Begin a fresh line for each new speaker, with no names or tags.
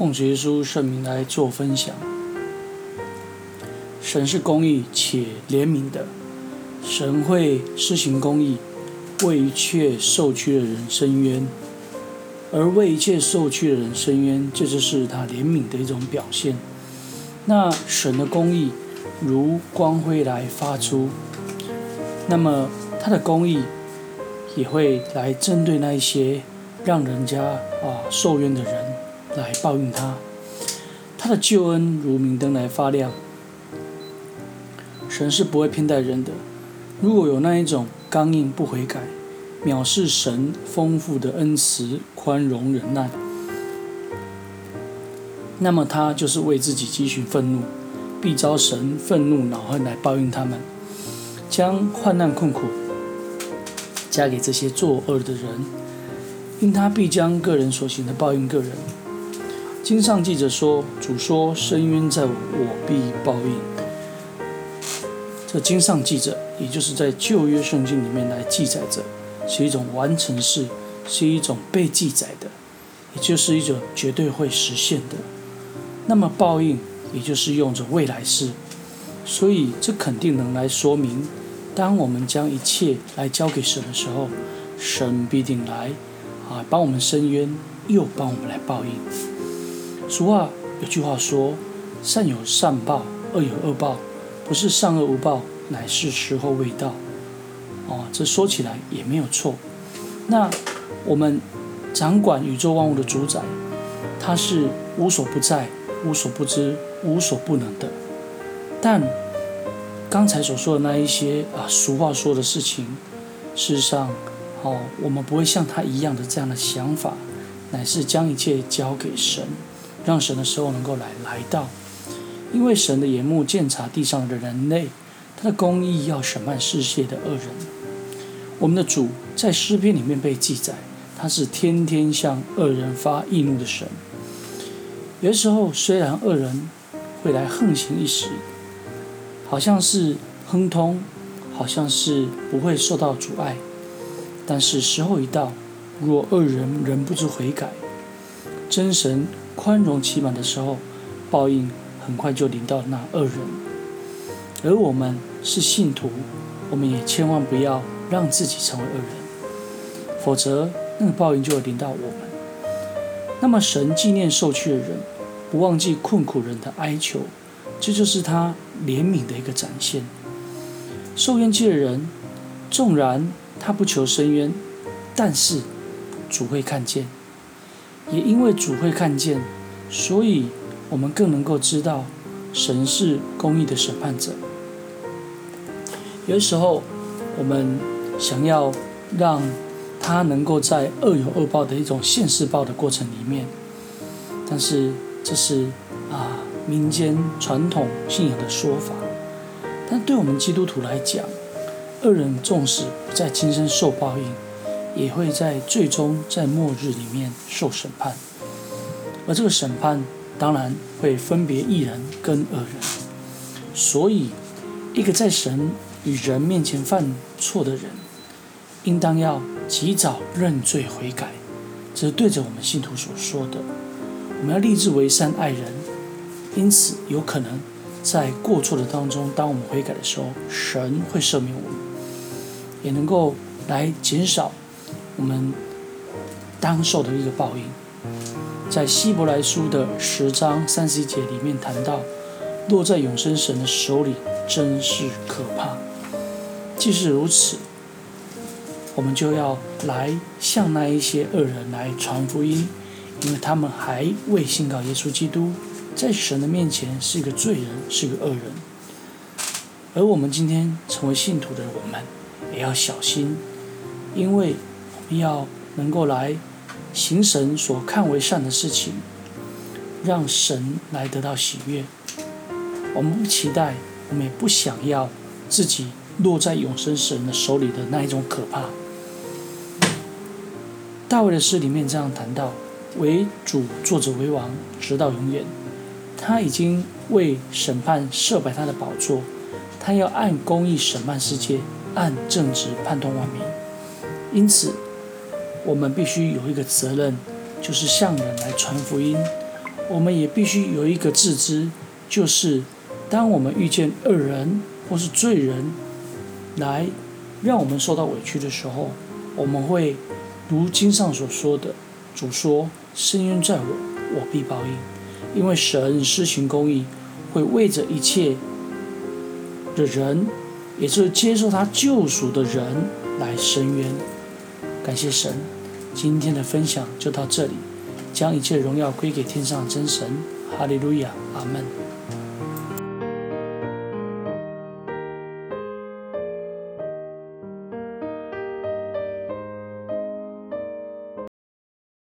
奉主耶稣圣名来做分享。神是公义且怜悯的，神会施行公义，为一切受屈的人伸冤，而为一切受屈的人伸冤，这就是他怜悯的一种表现。那神的公义如光辉来发出，那么他的公义也会来针对那一些让人家啊受冤的人来报应他。他的救恩如明灯来发亮。神是不会偏待人的。如果有那一种刚硬不悔改、藐视神丰富的恩慈、宽容忍耐，那么他就是为自己积蓄愤怒，必遭神愤怒恼恨来报应他们，将患难困苦加给这些作恶的人，因他必将个人所行的报应个人。经上记着说：“主说，伸冤在我，必报应。”这经上记着，也就是在旧约圣经里面来记载着，是一种完成式，是一种被记载的，也就是一种绝对会实现的。那么报应，也就是用着未来式，所以这肯定能来说明，当我们将一切来交给神的时候，神必定来啊帮我们伸冤，又帮我们来报应。俗话有句话说：“善有善报，恶有恶报，不是善恶无报，乃是时候未到。”哦，这说起来也没有错。那我们掌管宇宙万物的主宰，他是无所不在。无所不知、无所不能的，但刚才所说的那一些啊，俗话说的事情，事实上，哦，我们不会像他一样的这样的想法，乃是将一切交给神，让神的时候能够来来到，因为神的眼目鉴察地上的人类，他的公义要审判世界的恶人。我们的主在诗篇里面被记载，他是天天向恶人发义怒的神。有的时候，虽然恶人会来横行一时，好像是亨通，好像是不会受到阻碍，但是时候一到，若恶人仍不知悔改，真神宽容期满的时候，报应很快就临到那恶人。而我们是信徒，我们也千万不要让自己成为恶人，否则那个报应就会临到我们。那么，神纪念受屈的人，不忘记困苦人的哀求，这就是他怜悯的一个展现。受冤屈的人，纵然他不求伸冤，但是主会看见，也因为主会看见，所以我们更能够知道，神是公义的审判者。有的时候，我们想要让。他能够在恶有恶报的一种现世报的过程里面，但是这是啊民间传统信仰的说法。但对我们基督徒来讲，恶人纵使不在今生受报应，也会在最终在末日里面受审判。而这个审判当然会分别义人跟恶人。所以，一个在神与人面前犯错的人，应当要。及早认罪悔改，这是对着我们信徒所说的。我们要立志为善爱人，因此有可能在过错的当中，当我们悔改的时候，神会赦免我们，也能够来减少我们当受的一个报应。在希伯来书的十章三十一节里面谈到，落在永生神的手里，真是可怕。既是如此。我们就要来向那一些恶人来传福音，因为他们还未信靠耶稣基督，在神的面前是一个罪人，是一个恶人。而我们今天成为信徒的我们，也要小心，因为要能够来行神所看为善的事情，让神来得到喜悦。我们不期待，我们也不想要自己落在永生神的手里的那一种可怕。大卫的诗里面这样谈到：“为主坐着为王，直到永远。他已经为审判设摆他的宝座，他要按公义审判世界，按正直判断万民。因此，我们必须有一个责任，就是向人来传福音。我们也必须有一个自知，就是当我们遇见恶人或是罪人来让我们受到委屈的时候，我们会如经上所说的，主说：“伸冤在我，我必报应。”因为神施行公义，会为着一切的人，也就是接受他救赎的人来伸冤。感谢神，今天的分享就到这里，将一切荣耀归给天上真神。哈利路亚，阿门。